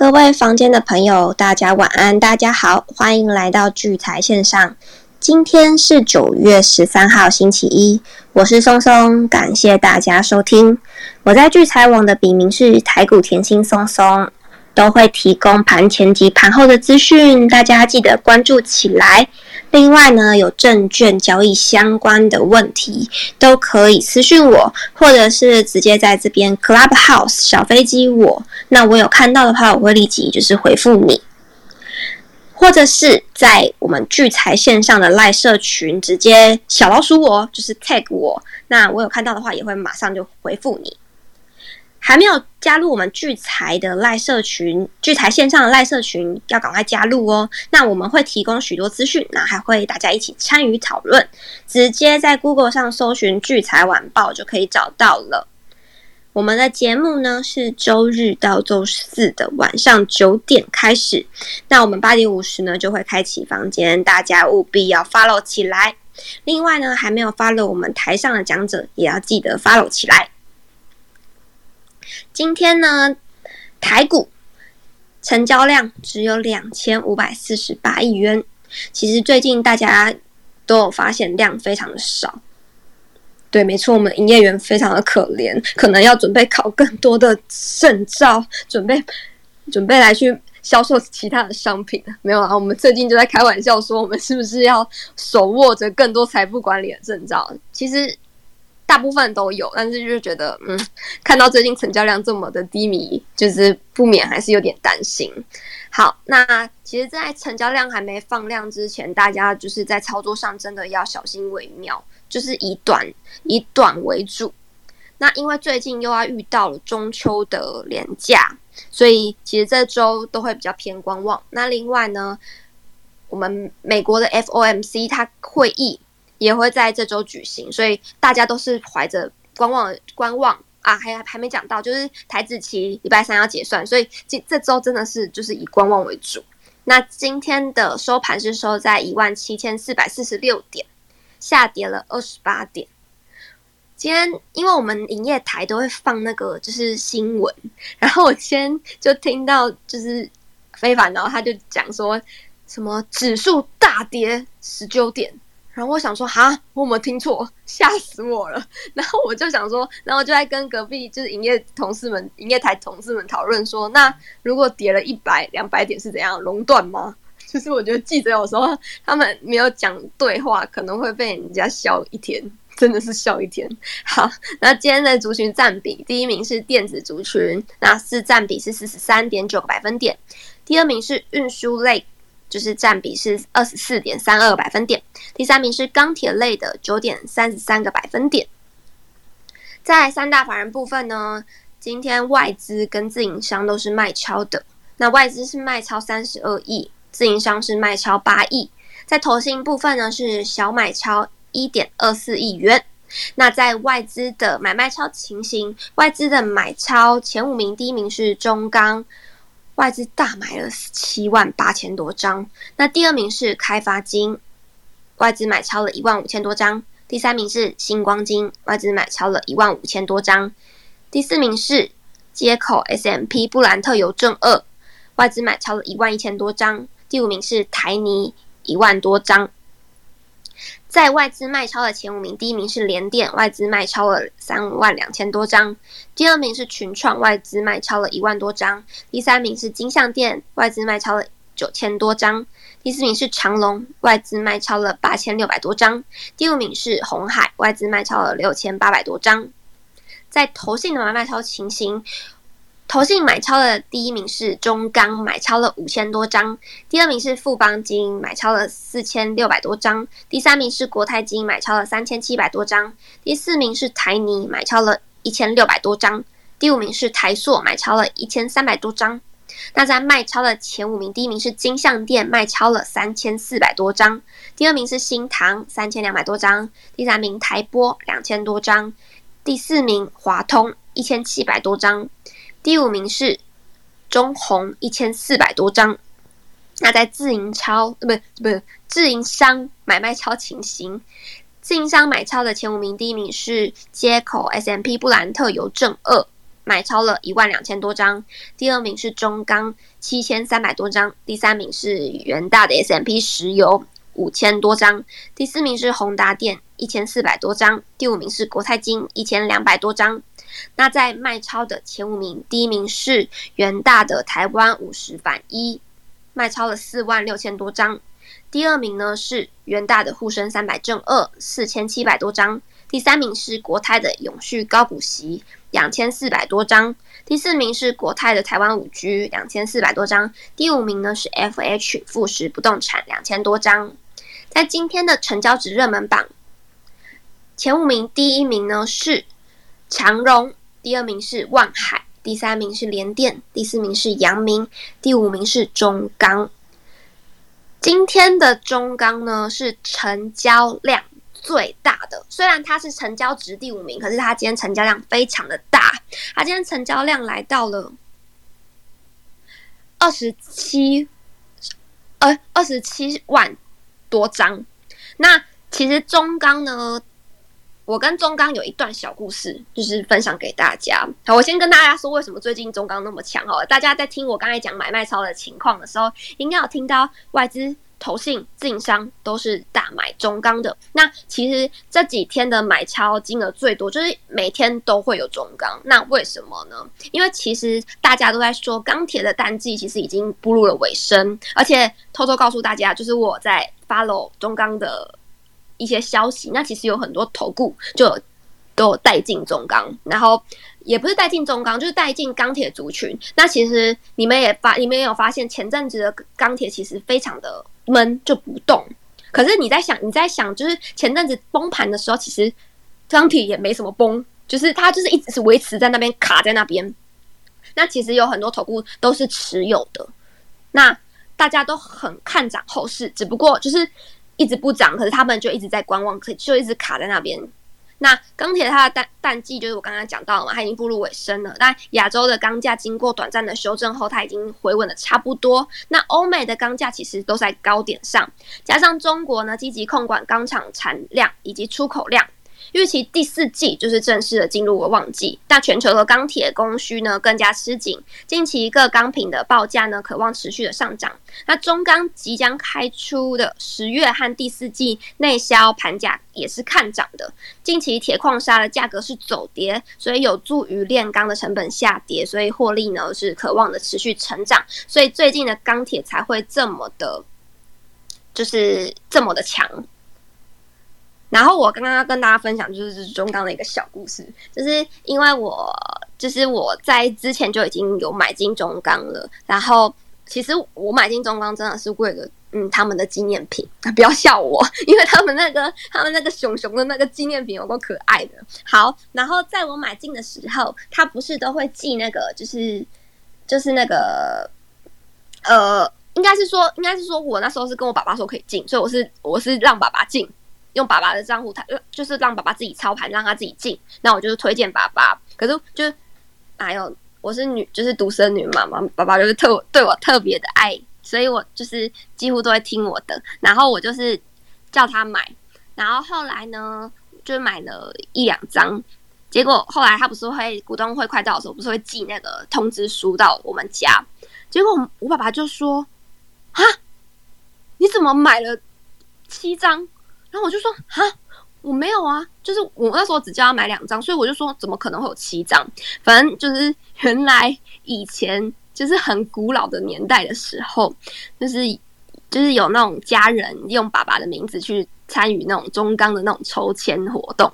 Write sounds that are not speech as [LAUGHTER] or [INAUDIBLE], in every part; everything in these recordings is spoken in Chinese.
各位房间的朋友，大家晚安，大家好，欢迎来到聚财线上。今天是九月十三号，星期一，我是松松，感谢大家收听。我在聚财网的笔名是台股甜心松松，都会提供盘前及盘后的资讯，大家记得关注起来。另外呢，有证券交易相关的问题，都可以私讯我，或者是直接在这边 Clubhouse 小飞机我。那我有看到的话，我会立即就是回复你，或者是在我们聚财线上的赖社群直接小老鼠我，就是 tag 我。那我有看到的话，也会马上就回复你。还没有加入我们聚财的赖社群，聚财线上的赖社群要赶快加入哦。那我们会提供许多资讯，那还会大家一起参与讨论。直接在 Google 上搜寻“聚财晚报”就可以找到了。我们的节目呢是周日到周四的晚上九点开始，那我们八点五十呢就会开启房间，大家务必要 follow 起来。另外呢，还没有 follow 我们台上的讲者，也要记得 follow 起来。今天呢，台股成交量只有两千五百四十八亿元。其实最近大家都有发现量非常的少。对，没错，我们营业员非常的可怜，可能要准备考更多的证照，准备准备来去销售其他的商品。没有啊，我们最近就在开玩笑说，我们是不是要手握着更多财富管理的证照？其实。大部分都有，但是就是觉得，嗯，看到最近成交量这么的低迷，就是不免还是有点担心。好，那其实，在成交量还没放量之前，大家就是在操作上真的要小心为妙，就是以短以短为主。那因为最近又要遇到了中秋的连假，所以其实这周都会比较偏观望。那另外呢，我们美国的 FOMC 它会议。也会在这周举行，所以大家都是怀着观望观望啊，还还没讲到，就是台子期礼拜三要结算，所以这这周真的是就是以观望为主。那今天的收盘是收在一万七千四百四十六点，下跌了二十八点。今天因为我们营业台都会放那个就是新闻，然后我今天就听到就是非凡，然后他就讲说什么指数大跌十九点。然后我想说，哈，我有没有听错？吓死我了！然后我就想说，然后就在跟隔壁就是营业同事们、营业台同事们讨论说，那如果跌了一百、两百点是怎样熔断吗？[LAUGHS] 就是我觉得记者有时候他们没有讲对话，可能会被人家笑一天，真的是笑一天。好，那今天的族群占比，第一名是电子族群，那是占比是四十三点九个百分点，第二名是运输类。就是占比是二十四点三二百分点，第三名是钢铁类的九点三十三个百分点。在三大法人部分呢，今天外资跟自营商都是卖超的。那外资是卖超三十二亿，自营商是卖超八亿。在投信部分呢，是小买超一点二四亿元。那在外资的买卖超情形，外资的买超前五名，第一名是中钢。外资大买了七万八千多张，那第二名是开发金，外资买超了一万五千多张；第三名是星光金，外资买超了一万五千多张；第四名是接口 S M P 布兰特邮政二，外资买超了一万一千多张；第五名是台泥一万多张。在外资卖超的前五名，第一名是联电，外资卖超了三万两千多张；第二名是群创，外资卖超了一万多张；第三名是金相电，外资卖超了九千多张；第四名是长隆，外资卖超了八千六百多张；第五名是红海，外资卖超了六千八百多张。在投信的买卖超情形。投信买超的第一名是中钢，买超了五千多张；第二名是富邦金，买超了四千六百多张；第三名是国泰金，买超了三千七百多张；第四名是台泥，买超了一千六百多张；第五名是台塑，买超了一千三百多张。那在卖超的前五名，第一名是金相店，卖超了三千四百多张；第二名是新唐，三千两百多张；第三名台波两千多张；第四名华通一千七百多张。第五名是中红一千四百多张，那在自营超不不是自营商买卖超情形，自营商买超的前五名，第一名是接口 S M P 布兰特邮政二，买超了一万两千多张，第二名是中钢七千三百多张，第三名是元大的 S M P 石油五千多张，第四名是宏达电一千四百多张，第五名是国泰金一千两百多张。那在卖超的前五名，第一名是元大的台湾五十反一，卖超了四万六千多张。第二名呢是元大的沪深三百正二四千七百多张，第三名是国泰的永续高股息两千四百多张，第四名是国泰的台湾五 G 两千四百多张，第五名呢是 FH 富时不动产两千多张。在今天的成交值热门榜前五名，第一名呢是长荣，第二名是万海，第三名是联电，第四名是阳明，第五名是中钢。今天的中钢呢是成交量最大的，虽然它是成交值第五名，可是它今天成交量非常的大，它今天成交量来到了二十七，呃，二十七万多张。那其实中钢呢，我跟中钢有一段小故事，就是分享给大家。好，我先跟大家说为什么最近中钢那么强哦。大家在听我刚才讲买卖超的情况的时候，应该有听到外资。投信、自营商都是大买中钢的。那其实这几天的买超金额最多，就是每天都会有中钢。那为什么呢？因为其实大家都在说钢铁的淡季其实已经步入了尾声，而且偷偷告诉大家，就是我在 follow 中钢的一些消息。那其实有很多投顾就都有带进中钢，然后。也不是带进中钢，就是带进钢铁族群。那其实你们也发，你们也有发现，前阵子的钢铁其实非常的闷，就不动。可是你在想，你在想，就是前阵子崩盘的时候，其实钢铁也没什么崩，就是它就是一直是维持在那边卡在那边。那其实有很多头部都是持有的，那大家都很看涨后市，只不过就是一直不涨，可是他们就一直在观望，可就一直卡在那边。那钢铁它的淡淡季就是我刚刚讲到嘛，它已经步入尾声了。但亚洲的钢价经过短暂的修正后，它已经回稳的差不多。那欧美的钢价其实都在高点上，加上中国呢积极控管钢厂产量以及出口量。预期第四季就是正式的进入了旺季，但全球的钢铁供需呢更加吃紧，近期各钢品的报价呢渴望持续的上涨。那中钢即将开出的十月和第四季内销盘价也是看涨的。近期铁矿砂的价格是走跌，所以有助于炼钢的成本下跌，所以获利呢是渴望的持续成长，所以最近的钢铁才会这么的，就是这么的强。然后我刚刚要跟大家分享就是中钢的一个小故事，就是因为我就是我在之前就已经有买进中钢了，然后其实我买进中钢真的是为了嗯他们的纪念品，[LAUGHS] 不要笑我，[LAUGHS] 因为他们那个他们那个熊熊的那个纪念品有够可爱的。好，然后在我买进的时候，他不是都会寄那个就是就是那个呃，应该是说应该是说我那时候是跟我爸爸说可以进，所以我是我是让爸爸进。用爸爸的账户，他就是让爸爸自己操盘，让他自己进。那我就是推荐爸爸。可是就是，哎呦，我是女，就是独生女嘛嘛，爸爸就是特对我特别的爱，所以我就是几乎都会听我的。然后我就是叫他买，然后后来呢，就买了一两张。结果后来他不是会股东会快到的时候，不是会寄那个通知书到我们家。结果我爸爸就说：“啊，你怎么买了七张？”然后我就说哈，我没有啊，就是我那时候只叫他买两张，所以我就说怎么可能会有七张？反正就是 [LAUGHS] 原来以前就是很古老的年代的时候，就是就是有那种家人用爸爸的名字去参与那种中钢的那种抽签活动，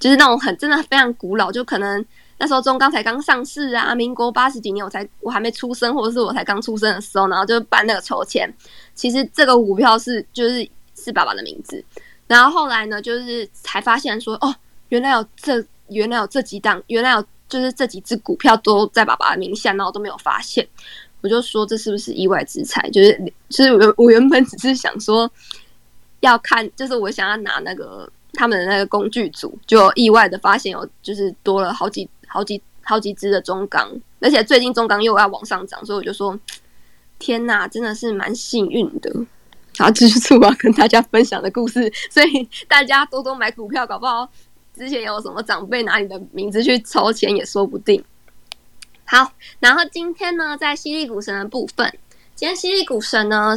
就是那种很真的非常古老，就可能那时候中钢才刚上市啊，民国八十几年我才我还没出生，或者是我才刚出生的时候，然后就办那个抽签。其实这个股票是就是是爸爸的名字。然后后来呢，就是才发现说，哦，原来有这，原来有这几档，原来有就是这几只股票都在爸爸的名下，然后都没有发现。我就说这是不是意外之财？就是其实我我原本只是想说要看，就是我想要拿那个他们的那个工具组，就意外的发现有就是多了好几好几好几只的中钢，而且最近中钢又要往上涨，所以我就说天哪，真的是蛮幸运的。然后这是我要跟大家分享的故事，所以大家多多买股票，搞不好之前有什么长辈拿你的名字去筹钱也说不定。好，然后今天呢，在犀利股神的部分，今天犀利股神呢。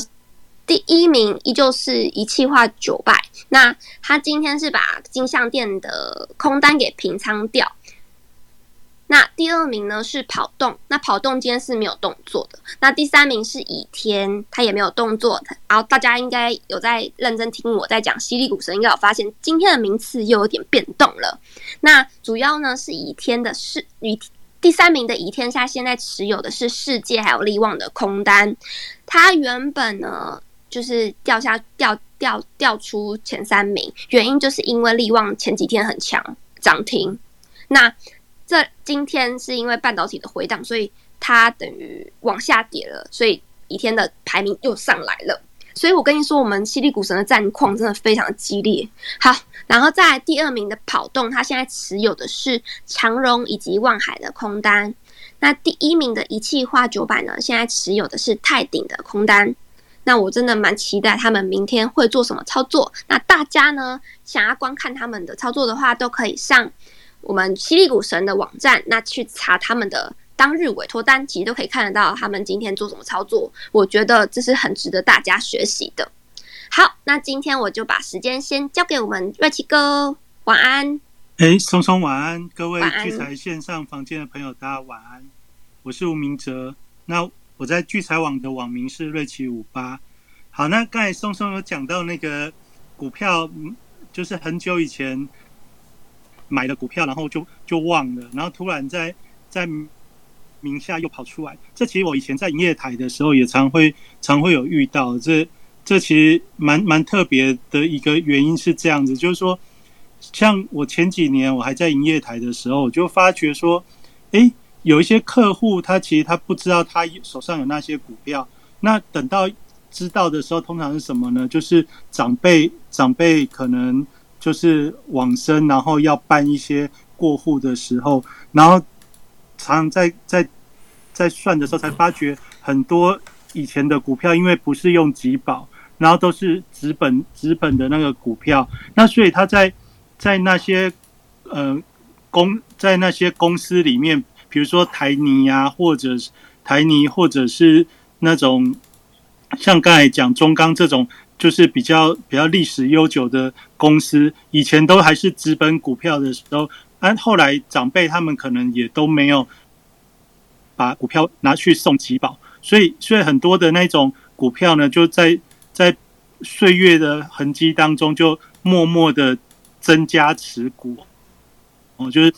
第一名依旧是一气化九百，那他今天是把金项店的空单给平仓掉。第二名呢是跑动，那跑动今天是没有动作的。那第三名是倚天，他也没有动作。然后大家应该有在认真听我在讲犀利股神，应该有发现今天的名次又有点变动了。那主要呢是倚天的是倚第三名的倚天下现在持有的是世界还有力旺的空单，他原本呢。就是掉下掉掉掉出前三名，原因就是因为力旺前几天很强涨停，那这今天是因为半导体的回档，所以它等于往下跌了，所以一天的排名又上来了。所以我跟你说，我们犀利股神的战况真的非常激烈。好，然后在第二名的跑动，他现在持有的是长荣以及望海的空单。那第一名的一气化九百呢，现在持有的是泰鼎的空单。那我真的蛮期待他们明天会做什么操作。那大家呢，想要观看他们的操作的话，都可以上我们犀利股神的网站，那去查他们的当日委托单，其实都可以看得到他们今天做什么操作。我觉得这是很值得大家学习的。好，那今天我就把时间先交给我们瑞奇哥，晚安。哎，松松晚安，各位聚财线上房间的朋友，大家晚安。我是吴明哲，那。我在聚财网的网名是瑞奇五八。好，那刚才松松有讲到那个股票，就是很久以前买的股票，然后就就忘了，然后突然在在名下又跑出来。这其实我以前在营业台的时候也常会常会有遇到。这这其实蛮蛮特别的一个原因是这样子，就是说，像我前几年我还在营业台的时候，我就发觉说，哎。有一些客户，他其实他不知道他手上有那些股票。那等到知道的时候，通常是什么呢？就是长辈长辈可能就是往生，然后要办一些过户的时候，然后常在在在算的时候才发觉，很多以前的股票因为不是用集保，然后都是纸本纸本的那个股票，那所以他在在那些呃公在那些公司里面。比如说台泥呀，或者是台泥，或者是那种像刚才讲中钢这种，就是比较比较历史悠久的公司，以前都还是资本股票的时候，但后来长辈他们可能也都没有把股票拿去送集保，所以所以很多的那种股票呢，就在在岁月的痕迹当中，就默默的增加持股，哦，就是。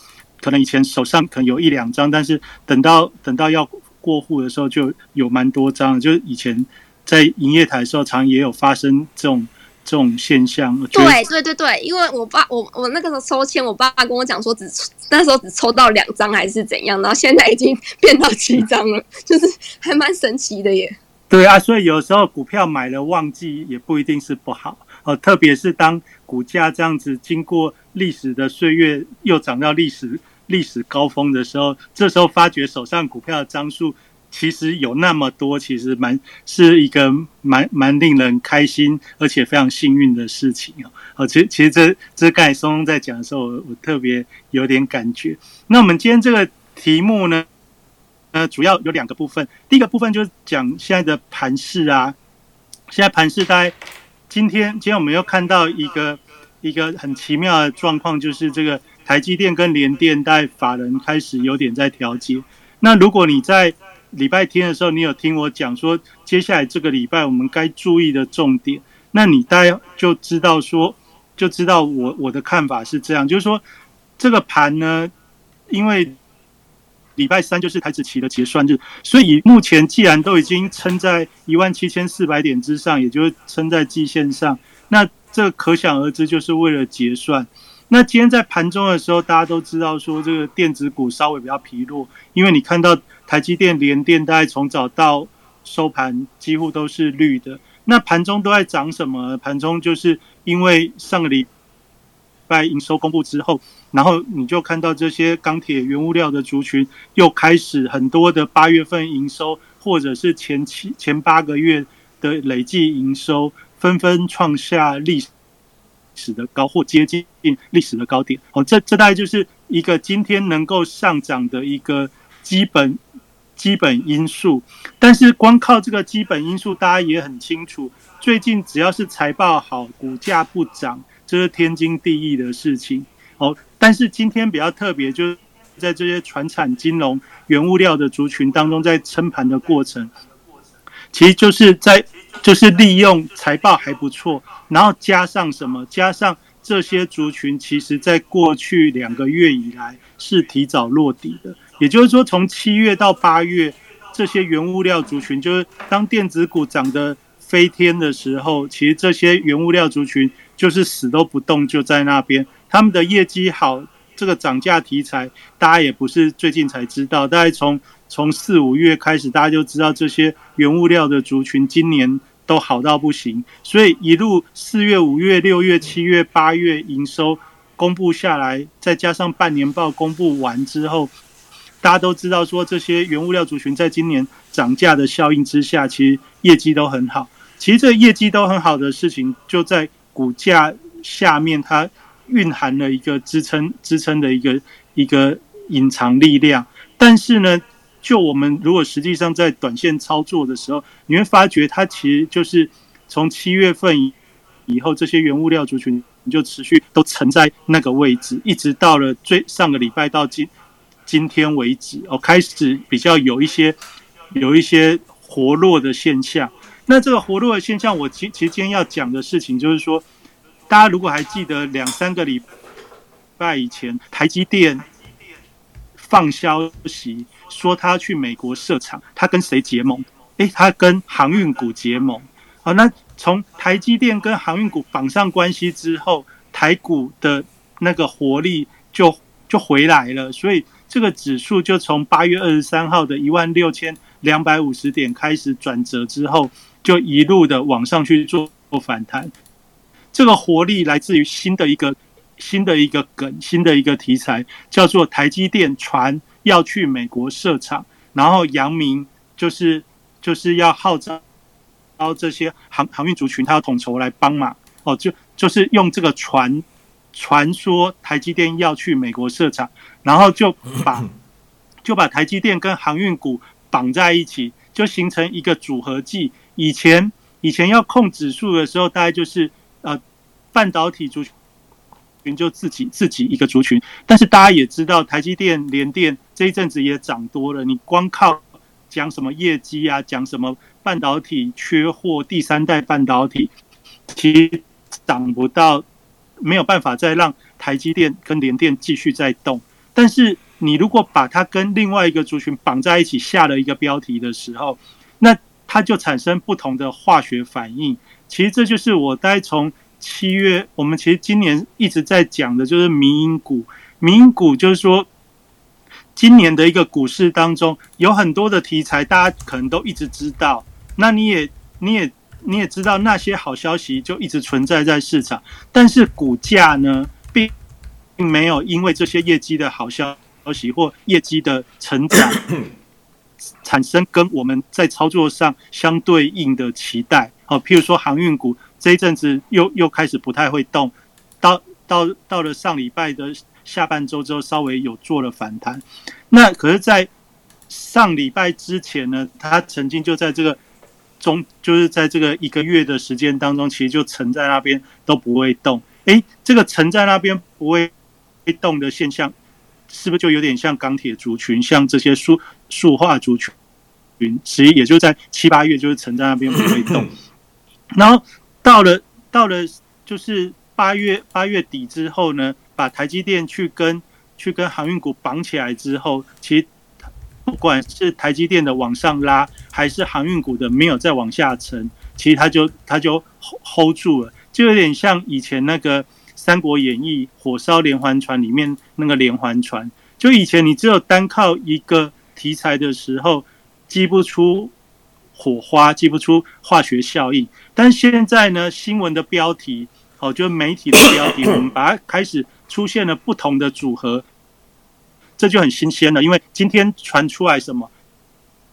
可能以前手上可能有一两张，但是等到等到要过户的时候，就有蛮多张。就是以前在营业台的时候，常也有发生这种这种现象。对对对对，因为我爸我我那个时候抽签，我爸爸跟我讲说，只那时候只抽到两张还是怎样，然后现在已经变到七张了，[LAUGHS] 就是还蛮神奇的耶。对啊，所以有时候股票买了忘记也不一定是不好哦，特别是当股价这样子经过历史的岁月又涨到历史。历史高峰的时候，这时候发觉手上股票的张数其实有那么多，其实蛮是一个蛮蛮令人开心，而且非常幸运的事情哦。哦，其实其实这这刚才松在讲的时候，我我特别有点感觉。那我们今天这个题目呢，呃，主要有两个部分。第一个部分就是讲现在的盘势啊，现在盘势在今天，今天我们又看到一个一个很奇妙的状况，就是这个。台积电跟联电带法人开始有点在调节。那如果你在礼拜天的时候，你有听我讲说，接下来这个礼拜我们该注意的重点，那你大家就知道说，就知道我我的看法是这样，就是说这个盘呢，因为礼拜三就是台子期的结算日，所以目前既然都已经撑在一万七千四百点之上，也就是撑在季线上，那这可想而知，就是为了结算。那今天在盘中的时候，大家都知道说这个电子股稍微比较疲弱，因为你看到台积电、联电，大概从早到收盘几乎都是绿的。那盘中都在涨什么？盘中就是因为上个礼拜营收公布之后，然后你就看到这些钢铁、原物料的族群又开始很多的八月份营收，或者是前七前八个月的累计营收，纷纷创下历史。史的高或接近历史的高点，哦，这这大概就是一个今天能够上涨的一个基本基本因素。但是光靠这个基本因素，大家也很清楚，最近只要是财报好，股价不涨，这是天经地义的事情。哦，但是今天比较特别，就是在这些船产、金融、原物料的族群当中，在撑盘的过程，其实就是在就是利用财报还不错，然后加上什么，加上。这些族群其实在过去两个月以来是提早落底的，也就是说，从七月到八月，这些原物料族群，就是当电子股涨得飞天的时候，其实这些原物料族群就是死都不动，就在那边。他们的业绩好，这个涨价题材，大家也不是最近才知道，大概从从四五月开始，大家就知道这些原物料的族群今年。都好到不行，所以一路四月、五月、六月、七月、八月营收公布下来，再加上半年报公布完之后，大家都知道说这些原物料族群在今年涨价的效应之下，其实业绩都很好。其实这业绩都很好的事情，就在股价下面，它蕴含了一个支撑、支撑的一个一个隐藏力量。但是呢？就我们如果实际上在短线操作的时候，你会发觉它其实就是从七月份以后，这些原物料族群你就持续都沉在那个位置，一直到了最上个礼拜到今今天为止，哦，开始比较有一些有一些活络的现象。那这个活络的现象，我其其实今天要讲的事情就是说，大家如果还记得两三个礼拜以前，台积电放消息。说他去美国设厂，他跟谁结盟？诶，他跟航运股结盟。好，那从台积电跟航运股绑上关系之后，台股的那个活力就就回来了。所以这个指数就从八月二十三号的一万六千两百五十点开始转折之后，就一路的往上去做反弹。这个活力来自于新的一个新的一个梗，新的一个题材，叫做台积电传。要去美国设厂，然后杨明就是就是要号召，然后这些航航运族群，他要统筹来帮忙哦，就就是用这个船传说台积电要去美国设厂，然后就把 [CLEARS THROAT] 就把台积电跟航运股绑在一起，就形成一个组合技。以前以前要控指数的时候，大概就是呃半导体族群。就自己自己一个族群，但是大家也知道，台积电、联电这一阵子也涨多了。你光靠讲什么业绩啊，讲什么半导体缺货、第三代半导体，其实涨不到，没有办法再让台积电跟联电继续在动。但是你如果把它跟另外一个族群绑在一起，下了一个标题的时候，那它就产生不同的化学反应。其实这就是我大概从。七月，我们其实今年一直在讲的就是民营股。民营股就是说，今年的一个股市当中有很多的题材，大家可能都一直知道。那你也，你也，你也知道那些好消息就一直存在在市场，但是股价呢，并并没有因为这些业绩的好消息或业绩的成长，[COUGHS] 产生跟我们在操作上相对应的期待。哦，譬如说航运股。这一阵子又又开始不太会动，到到到了上礼拜的下半周之后，稍微有做了反弹。那可是，在上礼拜之前呢，它曾经就在这个中，就是在这个一个月的时间当中，其实就沉在那边都不会动。诶，这个沉在那边不会动的现象，是不是就有点像钢铁族群，像这些塑塑化族群，其实也就在七八月就是沉在那边不会动，[LAUGHS] 然后。到了到了就是八月八月底之后呢，把台积电去跟去跟航运股绑起来之后，其实不管是台积电的往上拉，还是航运股的没有再往下沉，其实它就它就 hold 住了，就有点像以前那个《三国演义》火烧连环船里面那个连环船，就以前你只有单靠一个题材的时候，击不出。火花激不出化学效应，但现在呢，新闻的标题哦，就媒体的标题，我们把它开始出现了不同的组合，这就很新鲜了。因为今天传出来什么？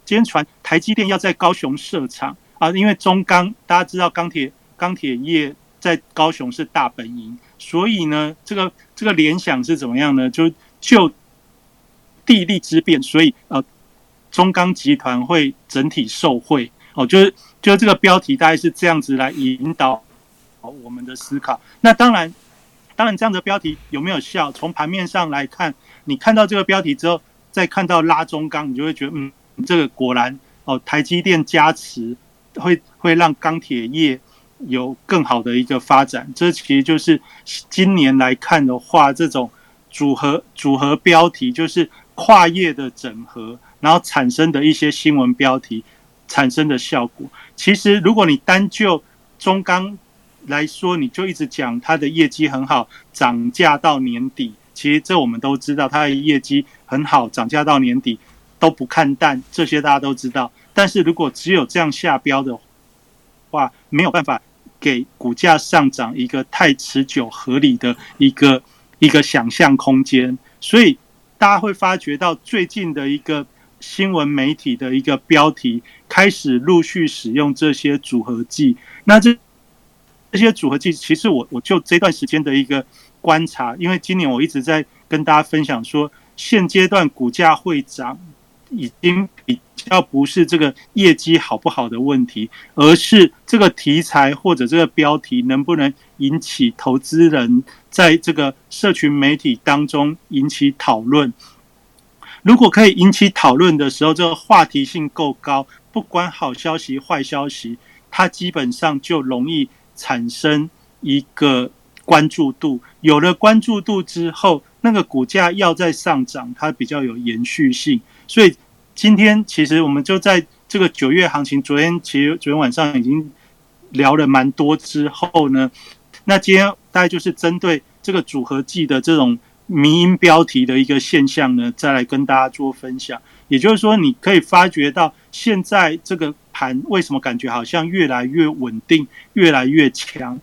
今天传台积电要在高雄设厂啊，因为中钢大家知道钢铁钢铁业在高雄是大本营，所以呢，这个这个联想是怎么样呢？就就地利之便，所以呃，中钢集团会整体受贿哦，就是就是这个标题大概是这样子来引导我们的思考。那当然，当然这样的标题有没有效？从盘面上来看，你看到这个标题之后，再看到拉中钢，你就会觉得嗯，这个果然哦，台积电加持会会让钢铁业有更好的一个发展。这其实就是今年来看的话，这种。组合组合标题就是跨业的整合，然后产生的一些新闻标题产生的效果。其实，如果你单就中钢来说，你就一直讲它的业绩很好，涨价到年底。其实这我们都知道，它的业绩很好，涨价到年底都不看淡，这些大家都知道。但是如果只有这样下标的话，没有办法给股价上涨一个太持久合理的一个。一个想象空间，所以大家会发觉到最近的一个新闻媒体的一个标题开始陆续使用这些组合剂。那这这些组合剂，其实我我就这段时间的一个观察，因为今年我一直在跟大家分享说，现阶段股价会涨，已经比较不是这个业绩好不好的问题，而是这个题材或者这个标题能不能引起投资人。在这个社群媒体当中引起讨论，如果可以引起讨论的时候，这个话题性够高，不管好消息坏消息，它基本上就容易产生一个关注度。有了关注度之后，那个股价要再上涨，它比较有延续性。所以今天其实我们就在这个九月行情，昨天其实昨天晚上已经聊了蛮多之后呢。那今天大概就是针对这个组合技的这种迷音标题的一个现象呢，再来跟大家做分享。也就是说，你可以发觉到现在这个盘为什么感觉好像越来越稳定、越来越强？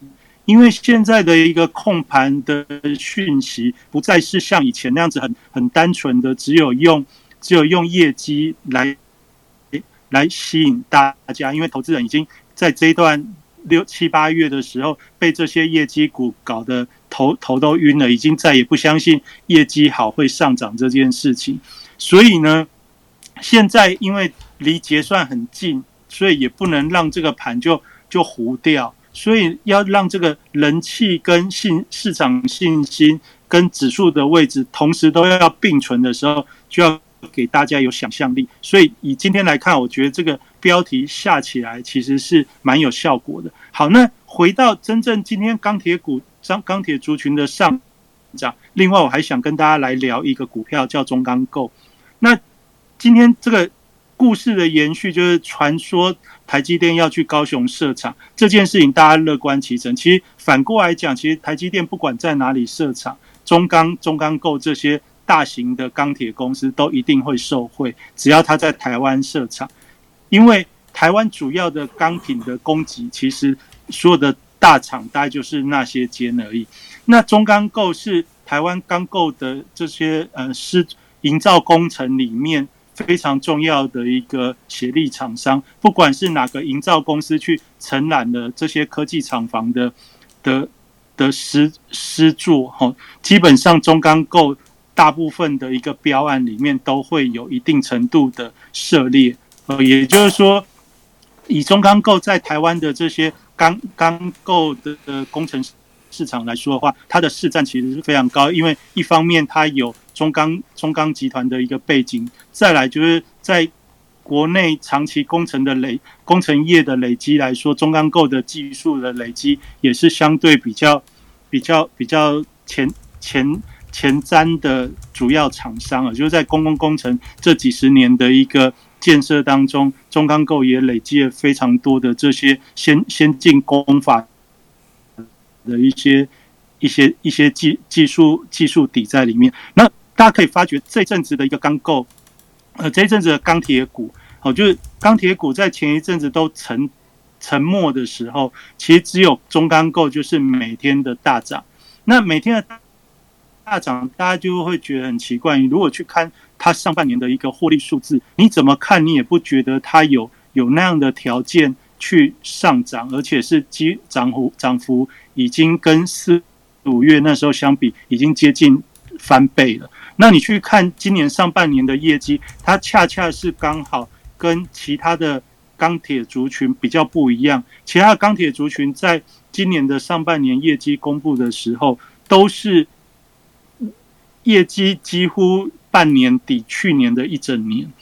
因为现在的一个控盘的讯息不再是像以前那样子很很单纯的，只有用只有用业绩来来吸引大家，因为投资人已经在这一段。六七八月的时候，被这些业绩股搞得头头都晕了，已经再也不相信业绩好会上涨这件事情。所以呢，现在因为离结算很近，所以也不能让这个盘就就糊掉。所以要让这个人气跟信市场信心跟指数的位置同时都要并存的时候，就要。给大家有想象力，所以以今天来看，我觉得这个标题下起来其实是蛮有效果的。好，那回到真正今天钢铁股、钢钢铁族群的上涨，另外我还想跟大家来聊一个股票叫中钢构。那今天这个故事的延续就是传说台积电要去高雄设厂这件事情，大家乐观其成。其实反过来讲，其实台积电不管在哪里设厂，中钢、中钢构这些。大型的钢铁公司都一定会受惠，只要他在台湾设厂，因为台湾主要的钢品的供给，其实所有的大厂大概就是那些间而已。那中钢构是台湾钢构的这些呃施营造工程里面非常重要的一个协力厂商，不管是哪个营造公司去承揽的这些科技厂房的的的施施作，哈，基本上中钢构。大部分的一个标案里面都会有一定程度的涉猎，呃，也就是说，以中钢构在台湾的这些钢钢构的工程市场来说的话，它的市占其实是非常高，因为一方面它有中钢中钢集团的一个背景，再来就是在国内长期工程的累工程业的累积来说，中钢构的技术的累积也是相对比较比较比较前前。前瞻的主要厂商啊，就是在公共工程这几十年的一个建设当中，中钢构也累积了非常多的这些先先进工法的一些一些一些技技术技术底在里面。那大家可以发觉，这阵子的一个钢构，呃，这一阵子的钢铁股，哦，就是钢铁股在前一阵子都沉沉默的时候，其实只有中钢构就是每天的大涨。那每天的。大涨，大家就会觉得很奇怪。你如果去看它上半年的一个获利数字，你怎么看你也不觉得它有有那样的条件去上涨，而且是基涨幅涨幅已经跟四五月那时候相比，已经接近翻倍了。那你去看今年上半年的业绩，它恰恰是刚好跟其他的钢铁族群比较不一样。其他钢铁族群在今年的上半年业绩公布的时候，都是业绩几乎半年抵去年的一整年。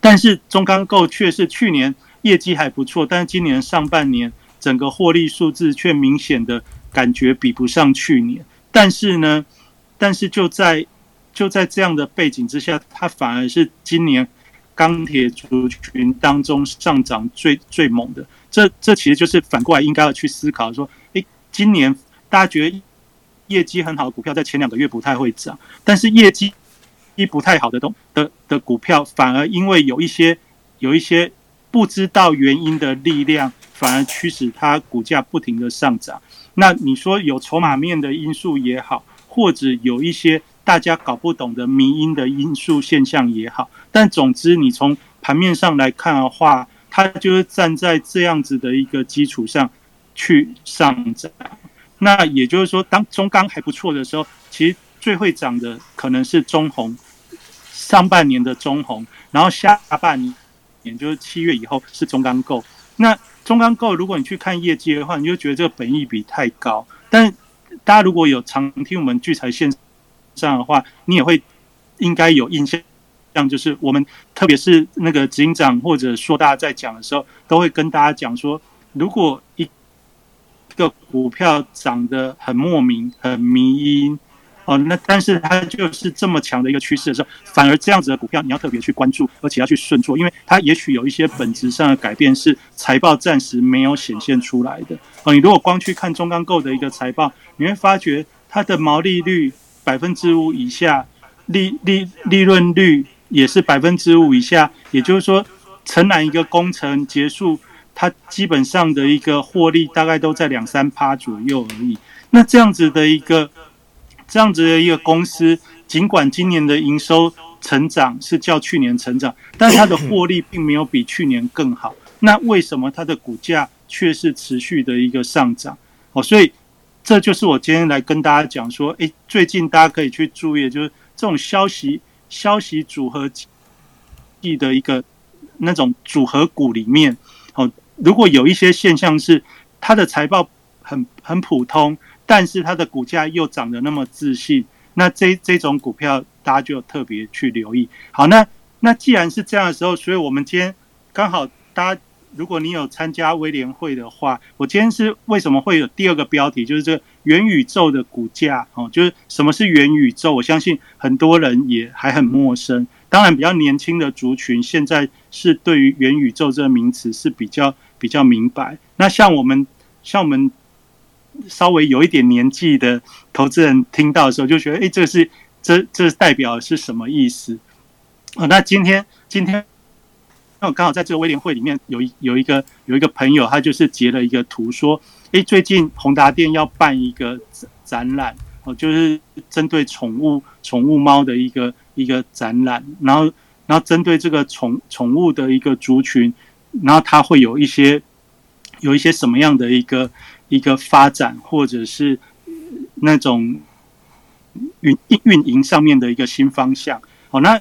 但是中钢构却是去年业绩还不错，但是今年上半年整个获利数字却明显的感觉比不上去年。但是呢，但是就在就在这样的背景之下，它反而是今年钢铁族群当中上涨最最猛的。这这其实就是反过来应该要去思考说，诶，今年大家觉得业绩很好的股票在前两个月不太会涨，但是业绩一不太好的东的的股票，反而因为有一些有一些不知道原因的力量，反而驱使它股价不停的上涨。那你说有筹码面的因素也好，或者有一些大家搞不懂的迷因的因素现象也好，但总之你从盘面上来看的话，它就是站在这样子的一个基础上去上涨。那也就是说，当中钢还不错的时候，其实最会涨的可能是中红，上半年的中红，然后下半年，也就是七月以后是中钢构。那中钢构，如果你去看业绩的话，你就觉得这个本益比太高。但大家如果有常听我们聚财线上的话，你也会应该有印象，像就是我们特别是那个执行长或者说大家在讲的时候，都会跟大家讲说，如果一个股票涨得很莫名、很迷因。哦，那但是它就是这么强的一个趋势的时候，反而这样子的股票你要特别去关注，而且要去顺做，因为它也许有一些本质上的改变是财报暂时没有显现出来的。哦，你如果光去看中钢构的一个财报，你会发觉它的毛利率百分之五以下，利利利润率也是百分之五以下，也就是说，承揽一个工程结束，它基本上的一个获利大概都在两三趴左右而已。那这样子的一个。这样子的一个公司，尽管今年的营收成长是较去年成长，但它的获利并没有比去年更好。那为什么它的股价却是持续的一个上涨？哦，所以这就是我今天来跟大家讲说，诶，最近大家可以去注意，就是这种消息消息组合记的一个那种组合股里面，哦，如果有一些现象是它的财报很很普通。但是它的股价又涨得那么自信，那这这种股票大家就特别去留意。好，那那既然是这样的时候，所以我们今天刚好大家，如果你有参加威廉会的话，我今天是为什么会有第二个标题，就是这元宇宙的股价哦，就是什么是元宇宙？我相信很多人也还很陌生。当然，比较年轻的族群现在是对于元宇宙这个名词是比较比较明白。那像我们像我们。稍微有一点年纪的投资人听到的时候，就觉得，哎，这是这这代表是什么意思？哦，那今天今天，那我刚好在这个威廉会里面有一有一个有一个朋友，他就是截了一个图，说，哎，最近宏达店要办一个展览，哦，就是针对宠物宠物猫的一个一个展览，然后然后针对这个宠宠物的一个族群，然后它会有一些有一些什么样的一个。一个发展，或者是那种运运营上面的一个新方向。好，那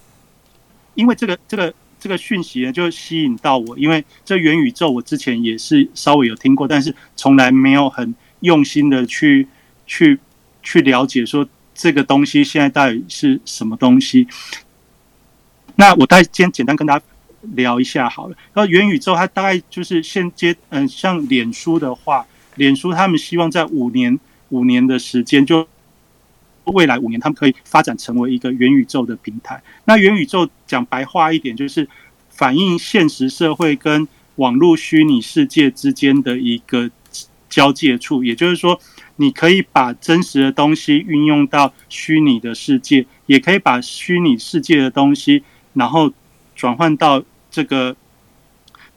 因为这个这个这个讯息呢，就吸引到我，因为这元宇宙我之前也是稍微有听过，但是从来没有很用心的去去去了解说这个东西现在到底是什么东西。那我再先简单跟大家聊一下好了。那元宇宙它大概就是现阶嗯，像脸书的话。脸书他们希望在五年五年的时间，就未来五年，他们可以发展成为一个元宇宙的平台。那元宇宙讲白话一点，就是反映现实社会跟网络虚拟世界之间的一个交界处。也就是说，你可以把真实的东西运用到虚拟的世界，也可以把虚拟世界的东西，然后转换到这个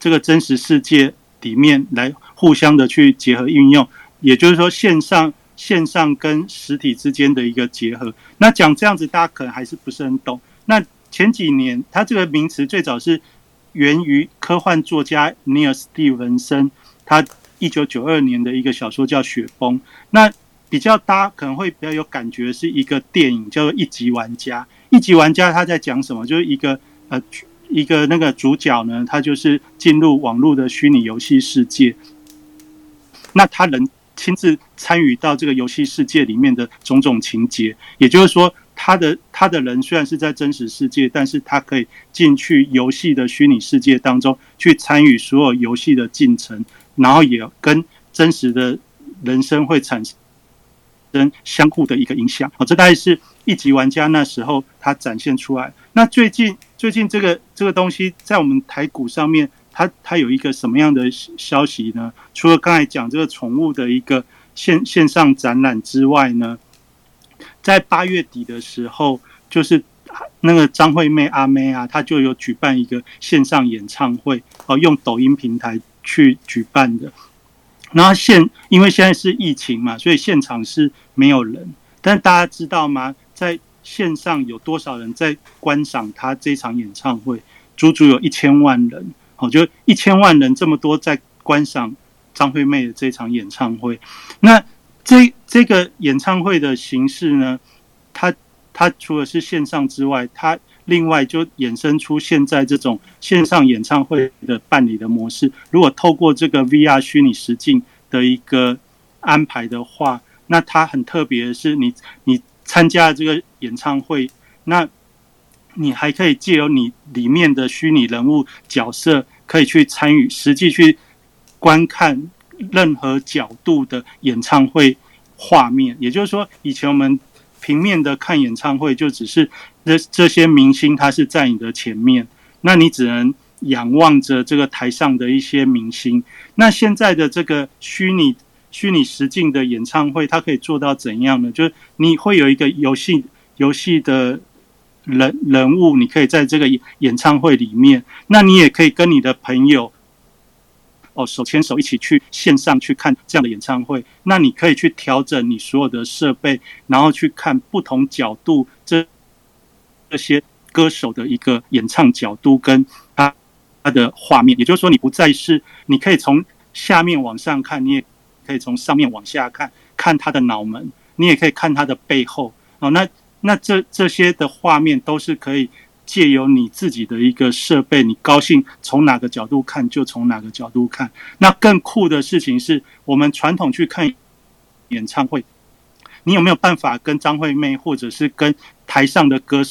这个真实世界里面来。互相的去结合运用，也就是说线上线上跟实体之间的一个结合。那讲这样子，大家可能还是不是很懂。那前几年，它这个名词最早是源于科幻作家尼尔·斯蒂文森，他一九九二年的一个小说叫《雪崩》。那比较大家可能会比较有感觉是一个电影叫做《一级玩家》。一级玩家他在讲什么？就是一个呃一个那个主角呢，他就是进入网络的虚拟游戏世界，那他能亲自参与到这个游戏世界里面的种种情节。也就是说，他的他的人虽然是在真实世界，但是他可以进去游戏的虚拟世界当中去参与所有游戏的进程，然后也跟真实的人生会产生相互的一个影响。好，这大概是一级玩家那时候他展现出来。那最近最近这个这个东西在我们台股上面，它它有一个什么样的消息呢？除了刚才讲这个宠物的一个线线上展览之外呢，在八月底的时候，就是那个张惠妹阿妹啊，她就有举办一个线上演唱会，哦，用抖音平台去举办的。然后现因为现在是疫情嘛，所以现场是没有人。但大家知道吗？在线上有多少人在观赏他这场演唱会？足足有一千万人。哦，就一千万人这么多在观赏张惠妹的这场演唱会。那这这个演唱会的形式呢？它它除了是线上之外，它另外就衍生出现在这种线上演唱会的办理的模式。如果透过这个 VR 虚拟实境的一个安排的话，那它很特别的是，你你参加这个演唱会，那你还可以借由你里面的虚拟人物角色，可以去参与实际去观看任何角度的演唱会画面。也就是说，以前我们平面的看演唱会，就只是这这些明星他是在你的前面，那你只能仰望着这个台上的一些明星。那现在的这个虚拟虚拟实境的演唱会，它可以做到怎样呢？就是你会有一个游戏游戏的人人物，你可以在这个演唱会里面，那你也可以跟你的朋友。哦，手牵手一起去线上去看这样的演唱会，那你可以去调整你所有的设备，然后去看不同角度这这些歌手的一个演唱角度跟他他的画面。也就是说，你不再是你可以从下面往上看，你也可以从上面往下看，看他的脑门，你也可以看他的背后。哦，那那这这些的画面都是可以。借由你自己的一个设备，你高兴从哪个角度看就从哪个角度看。那更酷的事情是我们传统去看演唱会，你有没有办法跟张惠妹或者是跟台上的歌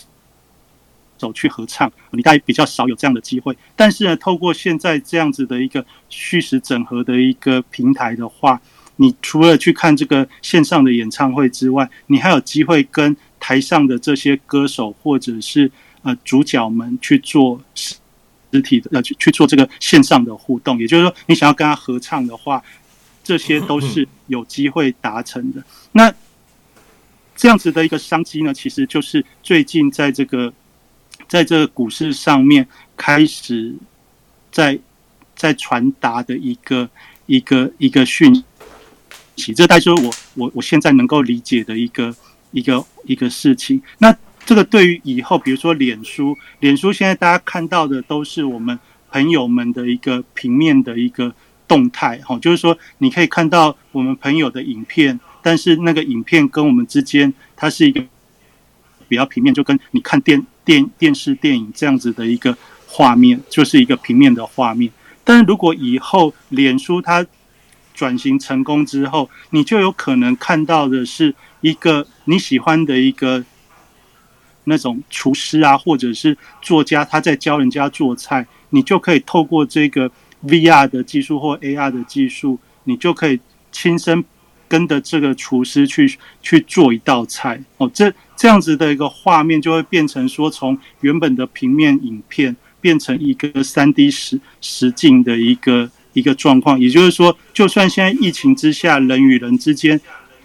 手去合唱？你大概比较少有这样的机会。但是呢，透过现在这样子的一个虚实整合的一个平台的话，你除了去看这个线上的演唱会之外，你还有机会跟台上的这些歌手或者是呃，主角们去做实实体的，呃，去去做这个线上的互动，也就是说，你想要跟他合唱的话，这些都是有机会达成的。那这样子的一个商机呢，其实就是最近在这个在这个股市上面开始在在传达的一个一个一个讯息，这大概就是我我我现在能够理解的一个一个一个事情。那这个对于以后，比如说脸书，脸书现在大家看到的都是我们朋友们的一个平面的一个动态，哈，就是说你可以看到我们朋友的影片，但是那个影片跟我们之间，它是一个比较平面，就跟你看电电电视电影这样子的一个画面，就是一个平面的画面。但是如果以后脸书它转型成功之后，你就有可能看到的是一个你喜欢的一个。那种厨师啊，或者是作家，他在教人家做菜，你就可以透过这个 VR 的技术或 AR 的技术，你就可以亲身跟着这个厨师去去做一道菜哦。这这样子的一个画面，就会变成说，从原本的平面影片变成一个三 D 实实境的一个一个状况。也就是说，就算现在疫情之下，人与人之间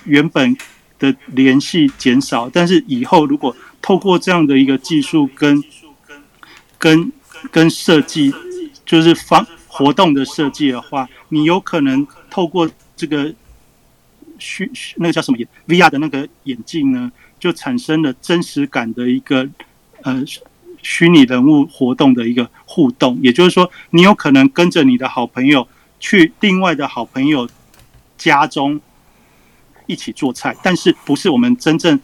原本的联系减少，但是以后如果透过这样的一个技术跟跟跟设计，就是方活动的设计的话，你有可能透过这个虚那个叫什么眼 VR 的那个眼镜呢，就产生了真实感的一个呃虚拟人物活动的一个互动。也就是说，你有可能跟着你的好朋友去另外的好朋友家中一起做菜，但是不是我们真正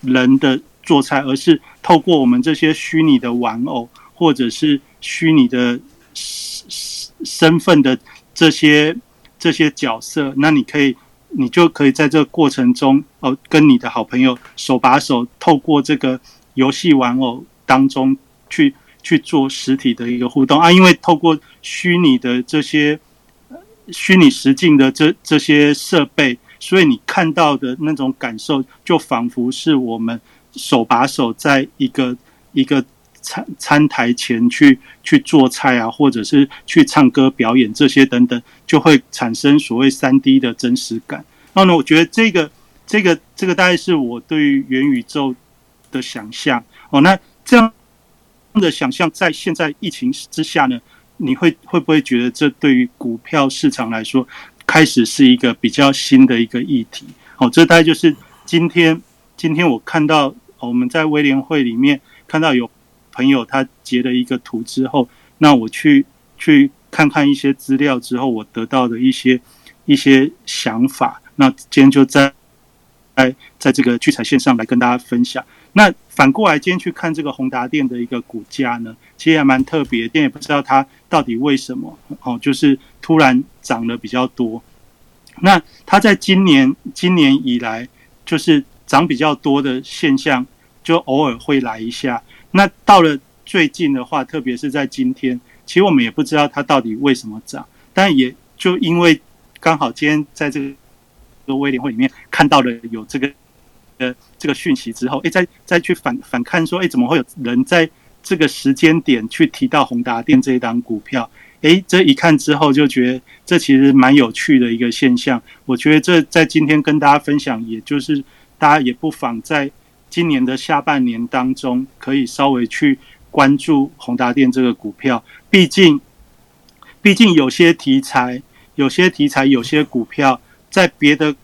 人的做菜，而是透过我们这些虚拟的玩偶或者是虚拟的身身份的这些这些角色，那你可以，你就可以在这个过程中哦，跟你的好朋友手把手，透过这个游戏玩偶当中去去做实体的一个互动啊，因为透过虚拟的这些。虚拟实境的这这些设备，所以你看到的那种感受，就仿佛是我们手把手在一个一个餐餐台前去去做菜啊，或者是去唱歌表演这些等等，就会产生所谓三 D 的真实感。然后呢，我觉得这个这个这个大概是我对于元宇宙的想象哦。那这样的想象在现在疫情之下呢？你会会不会觉得这对于股票市场来说，开始是一个比较新的一个议题？哦，这大概就是今天今天我看到我们在威廉会里面看到有朋友他截了一个图之后，那我去去看看一些资料之后，我得到的一些一些想法。那今天就在在在这个聚财线上来跟大家分享。那反过来，今天去看这个宏达电的一个股价呢，其实还蛮特别，但也不知道它到底为什么哦，就是突然涨了比较多。那它在今年今年以来，就是涨比较多的现象，就偶尔会来一下。那到了最近的话，特别是在今天，其实我们也不知道它到底为什么涨，但也就因为刚好今天在这个威廉会里面看到了有这个。呃这个讯息之后，哎，再再去反反看说，哎，怎么会有人在这个时间点去提到宏达电这一档股票？哎，这一看之后就觉得这其实蛮有趣的一个现象。我觉得这在今天跟大家分享，也就是大家也不妨在今年的下半年当中，可以稍微去关注宏达电这个股票。毕竟，毕竟有些题材，有些题材，有些股票在别的。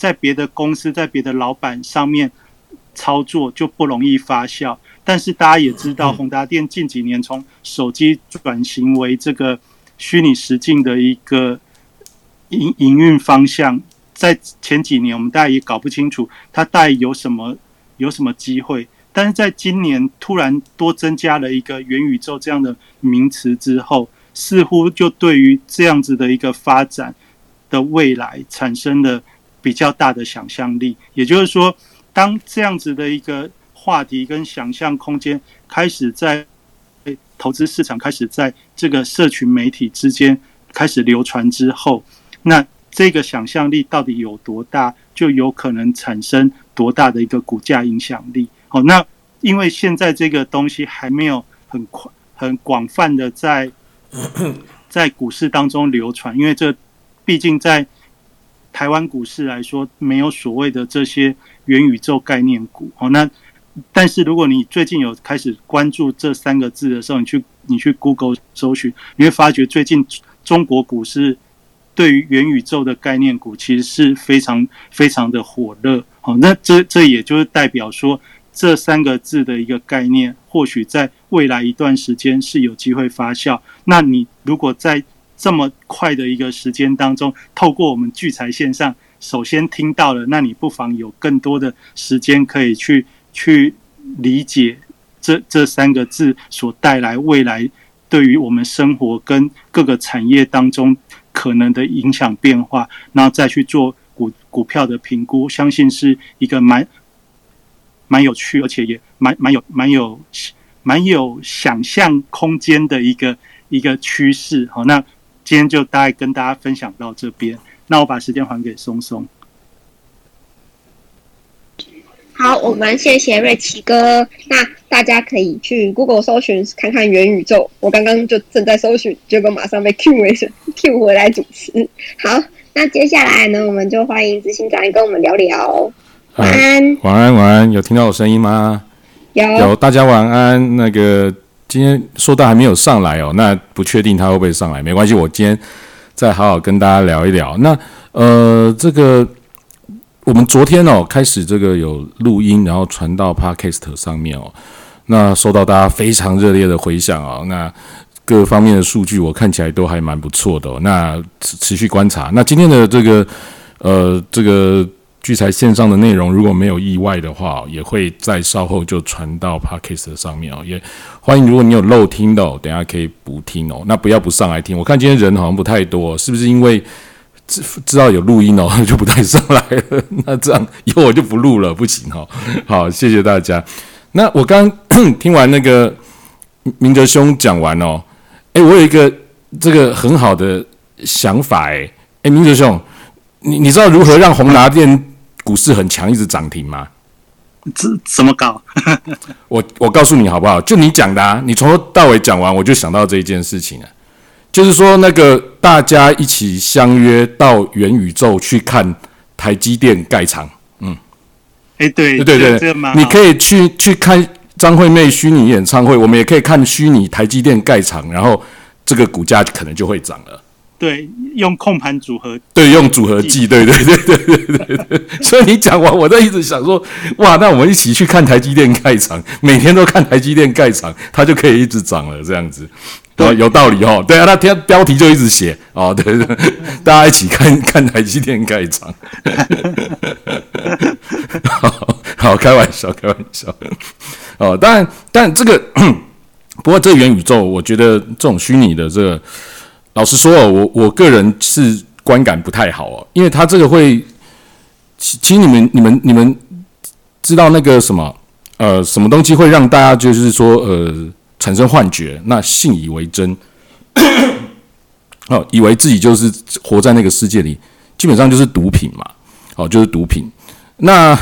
在别的公司，在别的老板上面操作就不容易发酵。但是大家也知道，宏达电近几年从手机转型为这个虚拟实境的一个营营运方向，在前几年我们大家也搞不清楚它带有什么有什么机会。但是在今年突然多增加了一个元宇宙这样的名词之后，似乎就对于这样子的一个发展的未来产生了。比较大的想象力，也就是说，当这样子的一个话题跟想象空间开始在投资市场开始在这个社群媒体之间开始流传之后，那这个想象力到底有多大，就有可能产生多大的一个股价影响力。好，那因为现在这个东西还没有很快很广泛的在 [COUGHS] 在股市当中流传，因为这毕竟在。台湾股市来说，没有所谓的这些元宇宙概念股哦。那但是如果你最近有开始关注这三个字的时候，你去你去 Google 搜寻，你会发觉最近中国股市对于元宇宙的概念股其实是非常非常的火热。好，那这这也就是代表说，这三个字的一个概念，或许在未来一段时间是有机会发酵。那你如果在这么快的一个时间当中，透过我们聚财线上，首先听到了，那你不妨有更多的时间可以去去理解这这三个字所带来未来对于我们生活跟各个产业当中可能的影响变化，然后再去做股股票的评估，相信是一个蛮蛮有趣，而且也蛮蛮有蛮有蛮有想象空间的一个一个趋势。好，那。今天就大概跟大家分享到这边，那我把时间还给松松。好，我们谢谢瑞奇哥。那大家可以去 Google 搜寻看看元宇宙。我刚刚就正在搜寻，结果马上被 Q 回 Q 回来主持。好，那接下来呢，我们就欢迎执行长跟我们聊聊。晚安，晚安，晚安。有听到我声音吗？有，有。大家晚安。那个。今天说到还没有上来哦，那不确定他会不会上来，没关系，我今天再好好跟大家聊一聊。那呃，这个我们昨天哦开始这个有录音，然后传到 Podcast 上面哦，那收到大家非常热烈的回响哦，那各方面的数据我看起来都还蛮不错的。那持持续观察，那今天的这个呃这个聚财线上的内容如果没有意外的话，也会在稍后就传到 Podcast 上面哦。也欢迎如果你有漏听的，等下可以补听哦。那不要不上来听，我看今天人好像不太多，是不是因为知知道有录音哦，就不带上来了？那这样以后我就不录了，不行哦。[LAUGHS] 好，谢谢大家。那我刚听完那个明哲兄讲完哦，诶，我有一个这个很好的想法，诶，诶，明哲兄，你你知道如何让宏达电？股市很强，一直涨停吗？怎怎么搞？[LAUGHS] 我我告诉你好不好？就你讲的，啊，你从头到尾讲完，我就想到这一件事情了。就是说，那个大家一起相约到元宇宙去看台积电盖厂。嗯，哎，对对对，你可以去去看张惠妹虚拟演唱会，我们也可以看虚拟台积电盖厂，然后这个股价可能就会涨了。对，用控盘组合，对，用组合技，对对对对对对对。[LAUGHS] 所以你讲完，我在一直想说，哇，那我们一起去看台积电盖厂，每天都看台积电盖厂，它就可以一直涨了，这样子，对，有道理哦。对啊，那天标题就一直写哦，对对，大家一起看看台积电盖章。[LAUGHS] 好，好，开玩笑，开玩笑。哦，但但这个，[CLEARS THROAT] 不过这元宇宙，我觉得这种虚拟的这个。老实说哦，我我个人是观感不太好哦，因为他这个会，其其实你们你们你们知道那个什么呃什么东西会让大家就是说呃产生幻觉，那信以为真，[COUGHS] 哦，以为自己就是活在那个世界里，基本上就是毒品嘛，哦，就是毒品。那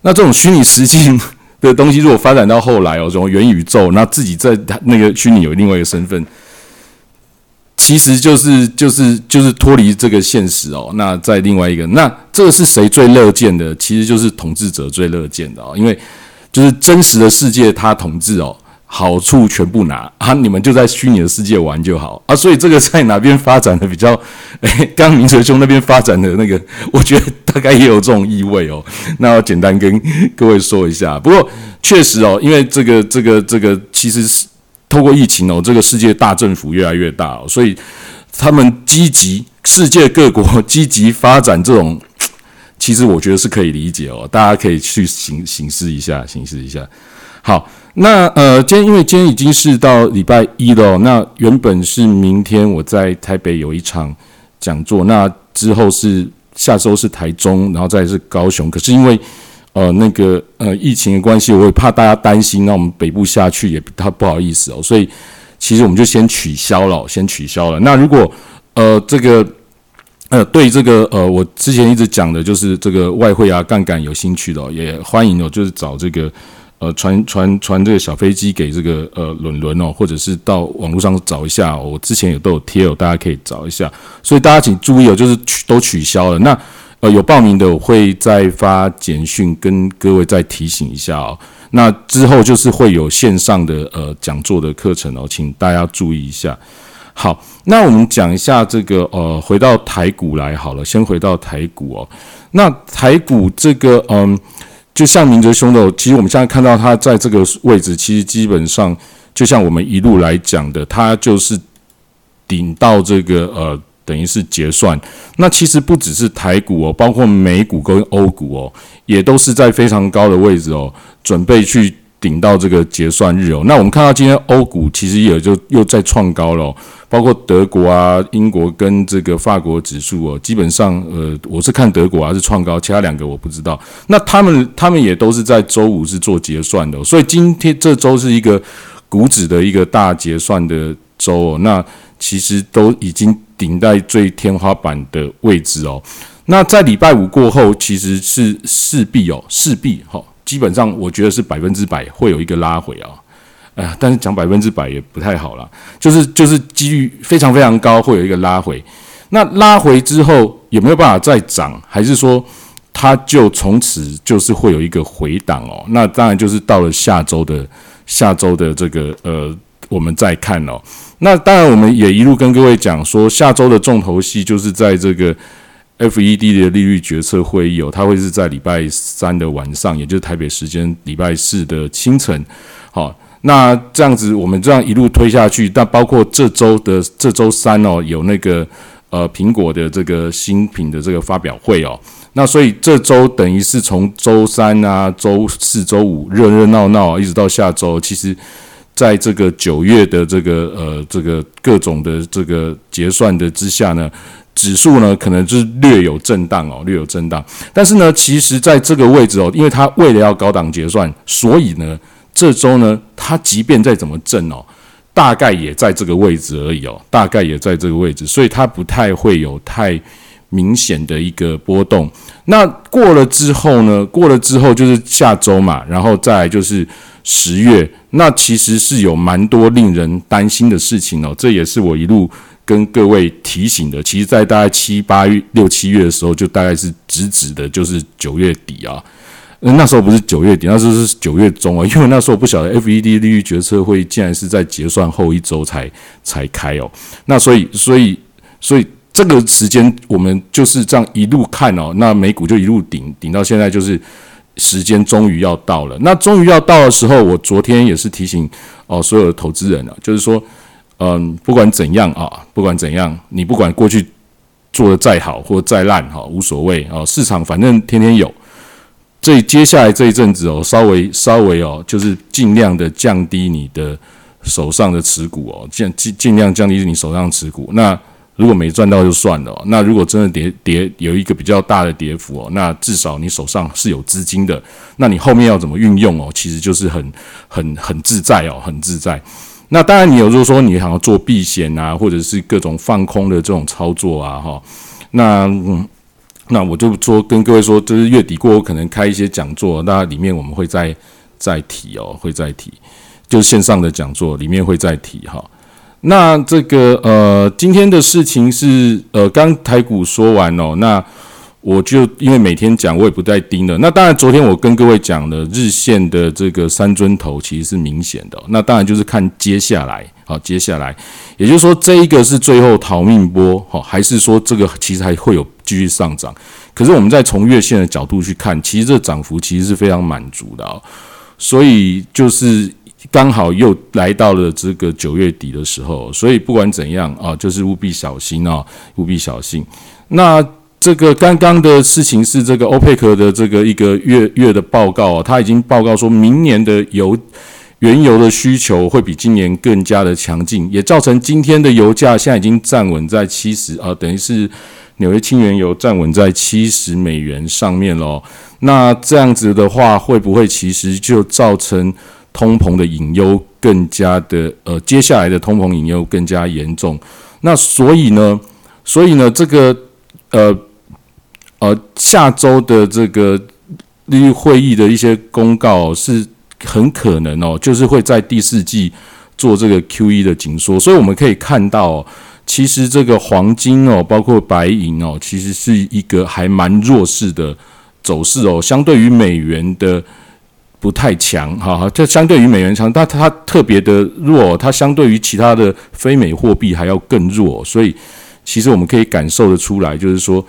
那这种虚拟实境的东西，如果发展到后来哦，这种元宇宙，那自己在那个虚拟有另外一个身份。其实就是就是就是脱离这个现实哦。那在另外一个，那这个是谁最乐见的？其实就是统治者最乐见的哦。因为就是真实的世界他统治哦，好处全部拿 [LAUGHS] 啊，你们就在虚拟的世界玩就好啊。所以这个在哪边发展的比较？[LAUGHS] 哎，刚明哲兄那边发展的那个，[LAUGHS] 我觉得大概也有这种意味哦。那我简单跟各位说一下。不过确实哦，因为这个这个这个其实是。透过疫情哦，这个世界大政府越来越大哦，所以他们积极，世界各国积极发展这种，其实我觉得是可以理解哦，大家可以去行行事一下，行事一下。好，那呃，今天因为今天已经是到礼拜一了，那原本是明天我在台北有一场讲座，那之后是下周是台中，然后再是高雄，可是因为。呃，那个呃，疫情的关系，我也怕大家担心，那我们北部下去也他不好意思哦，所以其实我们就先取消了，先取消了。那如果呃这个呃对这个呃我之前一直讲的就是这个外汇啊杠杆有兴趣的，也欢迎哦，就是找这个呃传传传这个小飞机给这个呃轮轮哦，或者是到网络上找一下，我之前也都有贴哦，大家可以找一下。所以大家请注意哦，就是取都取消了那。呃，有报名的我会再发简讯跟各位再提醒一下哦。那之后就是会有线上的呃讲座的课程哦，请大家注意一下。好，那我们讲一下这个呃，回到台股来好了，先回到台股哦。那台股这个嗯，就像明哲兄的，其实我们现在看到他在这个位置，其实基本上就像我们一路来讲的，他就是顶到这个呃。等于是结算，那其实不只是台股哦，包括美股跟欧股哦，也都是在非常高的位置哦，准备去顶到这个结算日哦。那我们看到今天欧股其实也就又在创高了，包括德国啊、英国跟这个法国指数哦，基本上呃，我是看德国还是创高，其他两个我不知道。那他们他们也都是在周五是做结算的，所以今天这周是一个股指的一个大结算的周哦。那其实都已经。顶在最天花板的位置哦，那在礼拜五过后，其实是势必哦，势必哈，基本上我觉得是百分之百会有一个拉回啊，哎呀，但是讲百分之百也不太好了，就是就是几率非常非常高会有一个拉回，那拉回之后有没有办法再涨，还是说它就从此就是会有一个回档哦？那当然就是到了下周的下周的这个呃，我们再看哦。那当然，我们也一路跟各位讲说，下周的重头戏就是在这个 FED 的利率决策会议哦，它会是在礼拜三的晚上，也就是台北时间礼拜四的清晨。好，那这样子，我们这样一路推下去，但包括这周的这周三哦，有那个呃苹果的这个新品的这个发表会哦，那所以这周等于是从周三啊、周四周五热热闹闹，一直到下周，其实在这个九月的这个呃这个各种的这个结算的之下呢，指数呢可能就是略有震荡哦，略有震荡。但是呢，其实在这个位置哦，因为它为了要高档结算，所以呢，这周呢，它即便再怎么震哦，大概也在这个位置而已哦，大概也在这个位置，所以它不太会有太。明显的一个波动，那过了之后呢？过了之后就是下周嘛，然后再就是十月，那其实是有蛮多令人担心的事情哦。这也是我一路跟各位提醒的。其实，在大概七八月、六七月的时候，就大概是直指的，就是九月底啊。那时候不是九月底，那时候是九月中啊。因为那时候不晓得 FED 利率决策会竟然是在结算后一周才才开哦。那所以，所以，所以。这个时间我们就是这样一路看哦，那美股就一路顶顶到现在，就是时间终于要到了。那终于要到的时候，我昨天也是提醒哦所有的投资人了，就是说，嗯，不管怎样啊，不管怎样，你不管过去做的再好或再烂哈，无所谓哦，市场反正天天有。这接下来这一阵子哦，稍微稍微哦，就是尽量的降低你的手上的持股哦，尽尽尽量降低你手上持股那。如果没赚到就算了，那如果真的跌跌有一个比较大的跌幅哦，那至少你手上是有资金的，那你后面要怎么运用哦？其实就是很很很自在哦，很自在。那当然，你有如果说你想要做避险啊，或者是各种放空的这种操作啊，哈，那嗯那我就说跟各位说，就是月底过后可能开一些讲座，那里面我们会再再提哦，会再提，就是线上的讲座里面会再提哈。那这个呃，今天的事情是呃，刚台股说完哦，那我就因为每天讲，我也不再盯了。那当然，昨天我跟各位讲了日线的这个三尊头其实是明显的。那当然就是看接下来，好，接下来，也就是说这一个是最后逃命波，好，还是说这个其实还会有继续上涨？可是我们在从月线的角度去看，其实这涨幅其实是非常满足的哦。所以就是。刚好又来到了这个九月底的时候，所以不管怎样啊，就是务必小心啊，务必小心。那这个刚刚的事情是这个欧佩克的这个一个月月的报告啊，他已经报告说明年的油原油的需求会比今年更加的强劲，也造成今天的油价现在已经站稳在七十啊，等于是纽约轻原油站稳在七十美元上面喽。那这样子的话，会不会其实就造成？通膨的隐忧更加的，呃，接下来的通膨隐忧更加严重。那所以呢，所以呢，这个，呃，呃，下周的这个利率会议的一些公告是很可能哦，就是会在第四季做这个 Q E 的紧缩。所以我们可以看到，其实这个黄金哦，包括白银哦，其实是一个还蛮弱势的走势哦，相对于美元的。不太强，哈，就相对于美元强，但它特别的弱，它相对于其他的非美货币还要更弱，所以其实我们可以感受得出来，就是说，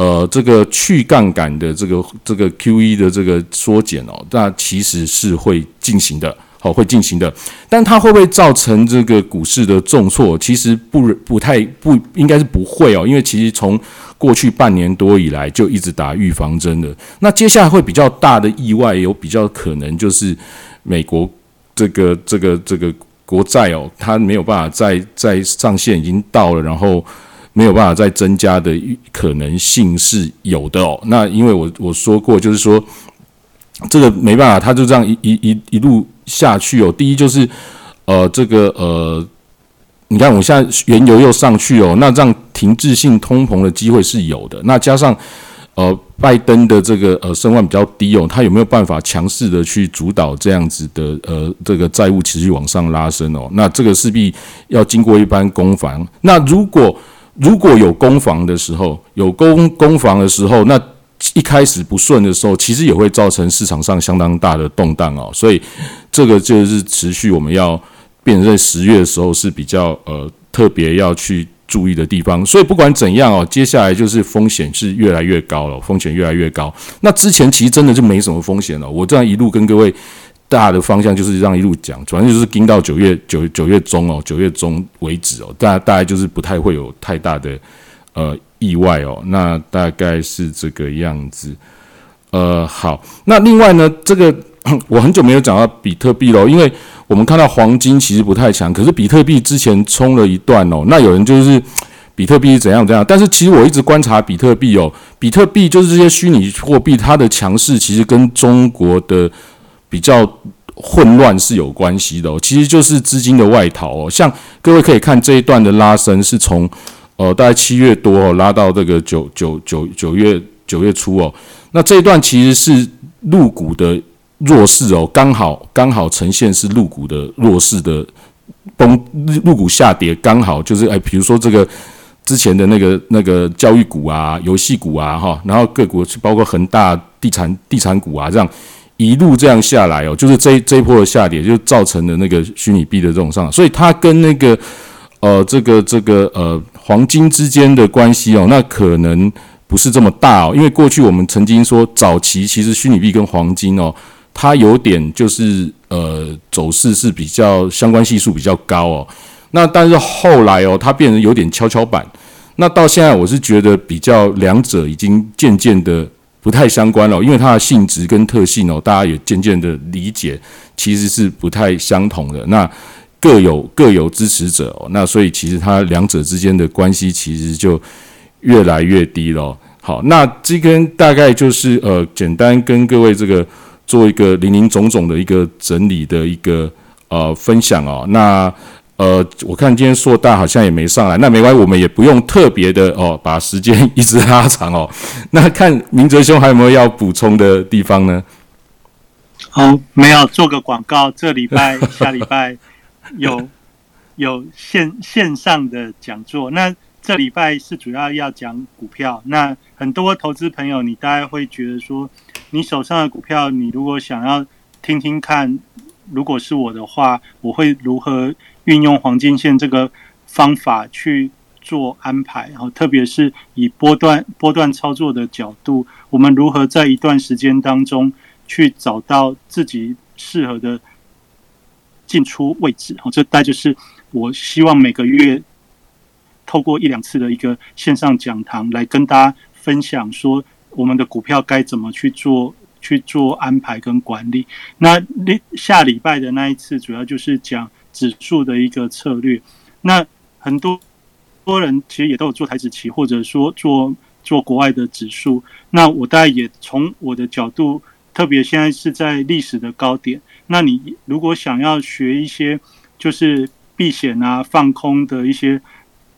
呃，这个去杠杆的这个这个 Q E 的这个缩减哦，那其实是会进行的。好，会进行的，但它会不会造成这个股市的重挫？其实不不太不应该是不会哦，因为其实从过去半年多以来就一直打预防针的。那接下来会比较大的意外，有比较可能就是美国这个这个这个国债哦，它没有办法再再上限已经到了，然后没有办法再增加的可能性是有的哦。那因为我我说过，就是说这个没办法，它就这样一一一一路。下去哦，第一就是，呃，这个呃，你看我现在原油又上去哦，那这样停滞性通膨的机会是有的。那加上呃，拜登的这个呃声望比较低哦，他有没有办法强势的去主导这样子的呃这个债务持续往上拉升哦？那这个势必要经过一般攻防。那如果如果有攻防的时候，有攻攻防的时候，那一开始不顺的时候，其实也会造成市场上相当大的动荡哦，所以这个就是持续我们要变在十月的时候是比较呃特别要去注意的地方。所以不管怎样哦，接下来就是风险是越来越高了，风险越来越高。那之前其实真的就没什么风险了。我这样一路跟各位大的方向就是这样一路讲，反正就是盯到九月九九月中哦，九月中为止哦，大大概就是不太会有太大的呃。意外哦。那大概是这个样子。呃，好，那另外呢，这个 [CLEARS THROAT] 我很久没有讲到比特币喽，因为我们看到黄金其实不太强，可是比特币之前冲了一段哦。那有人就是比特币是怎样怎样，但是其实我一直观察比特币哦，比特币就是这些虚拟货币，它的强势其实跟中国的比较混乱是有关系的。其实就是资金的外逃哦，像各位可以看这一段的拉升是从呃大概七月多哦拉到这个九九九九月九月初哦。那这一段其实是入股的弱势哦，刚好刚好呈现是入股的弱势的崩入股下跌，刚好就是哎，比如说这个之前的那个那个教育股啊、游戏股啊哈，然后各股包括恒大地产地产股啊，这样一路这样下来哦，就是这这一波的下跌就造成了那个虚拟币的这种上涨，所以它跟那个呃这个这个呃黄金之间的关系哦，那可能。不是这么大哦，因为过去我们曾经说，早期其实虚拟币跟黄金哦，它有点就是呃走势是比较相关系数比较高哦。那但是后来哦，它变成有点跷跷板。那到现在我是觉得比较两者已经渐渐的不太相关了，因为它的性质跟特性哦，大家也渐渐的理解其实是不太相同的。那各有各有支持者哦，那所以其实它两者之间的关系其实就。越来越低了。好，那这根大概就是呃，简单跟各位这个做一个零零总总的一个整理的一个呃分享哦。那呃，我看今天硕大好像也没上来，那没关系，我们也不用特别的哦，把时间一直拉长哦。[LAUGHS] 那看明哲兄还有没有要补充的地方呢？哦，没有，做个广告，这礼拜下礼拜有有线线上的讲座，那。这礼拜是主要要讲股票，那很多投资朋友，你大概会觉得说，你手上的股票，你如果想要听听看，如果是我的话，我会如何运用黄金线这个方法去做安排，然后特别是以波段波段操作的角度，我们如何在一段时间当中去找到自己适合的进出位置，然后这大概就是我希望每个月。透过一两次的一个线上讲堂来跟大家分享，说我们的股票该怎么去做去做安排跟管理。那下礼拜的那一次主要就是讲指数的一个策略。那很多多人其实也都有做台指期，或者说做做国外的指数。那我大概也从我的角度，特别现在是在历史的高点。那你如果想要学一些就是避险啊、放空的一些。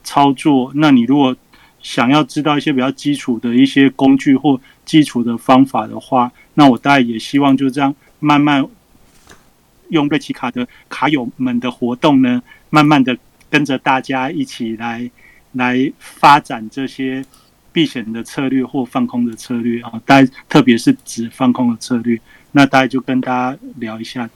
操作，那你如果想要知道一些比较基础的一些工具或基础的方法的话，那我大概也希望就这样慢慢用瑞奇卡的卡友们的活动呢，慢慢的跟着大家一起来来发展这些避险的策略或放空的策略啊，大家特别是指放空的策略，那大家就跟大家聊一下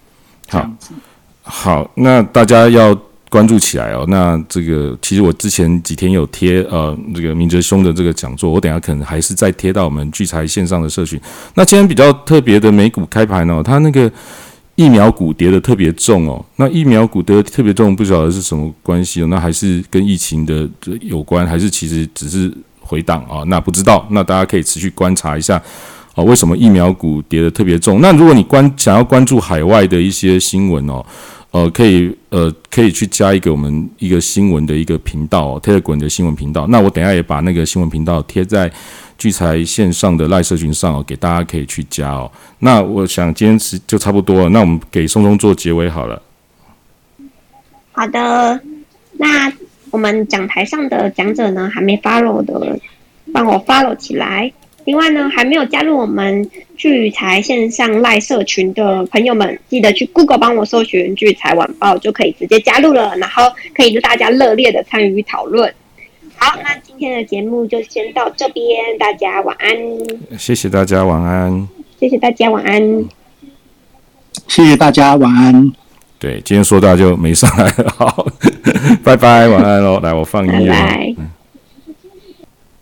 这样子。好，那大家要。关注起来哦，那这个其实我之前几天有贴呃这个明哲兄的这个讲座，我等下可能还是再贴到我们聚财线上的社群。那今天比较特别的美股开盘哦，它那个疫苗股跌的特别重哦，那疫苗股跌的特别重，不晓得是什么关系哦，那还是跟疫情的有关，还是其实只是回档啊？那不知道，那大家可以持续观察一下哦，为什么疫苗股跌的特别重？那如果你关想要关注海外的一些新闻哦。呃，可以，呃，可以去加一个我们一个新闻的一个频道哦，Telegram 的新闻频道。那我等下也把那个新闻频道贴在聚财线上的赖社群上哦，给大家可以去加哦。那我想今天是就差不多了，那我们给松松做结尾好了。好的，那我们讲台上的讲者呢，还没 follow 的，帮我 follow 起来。另外呢，还没有加入我们聚财线上赖社群的朋友们，记得去 Google 帮我搜寻“聚财晚报”，就可以直接加入了。然后可以跟大家热烈的参与讨论。好，那今天的节目就先到这边，大家晚安。谢谢大家晚安。谢谢大家晚安。谢谢大家晚安。对，今天说到就没上来了，好，拜拜，晚安喽。来，我放音乐。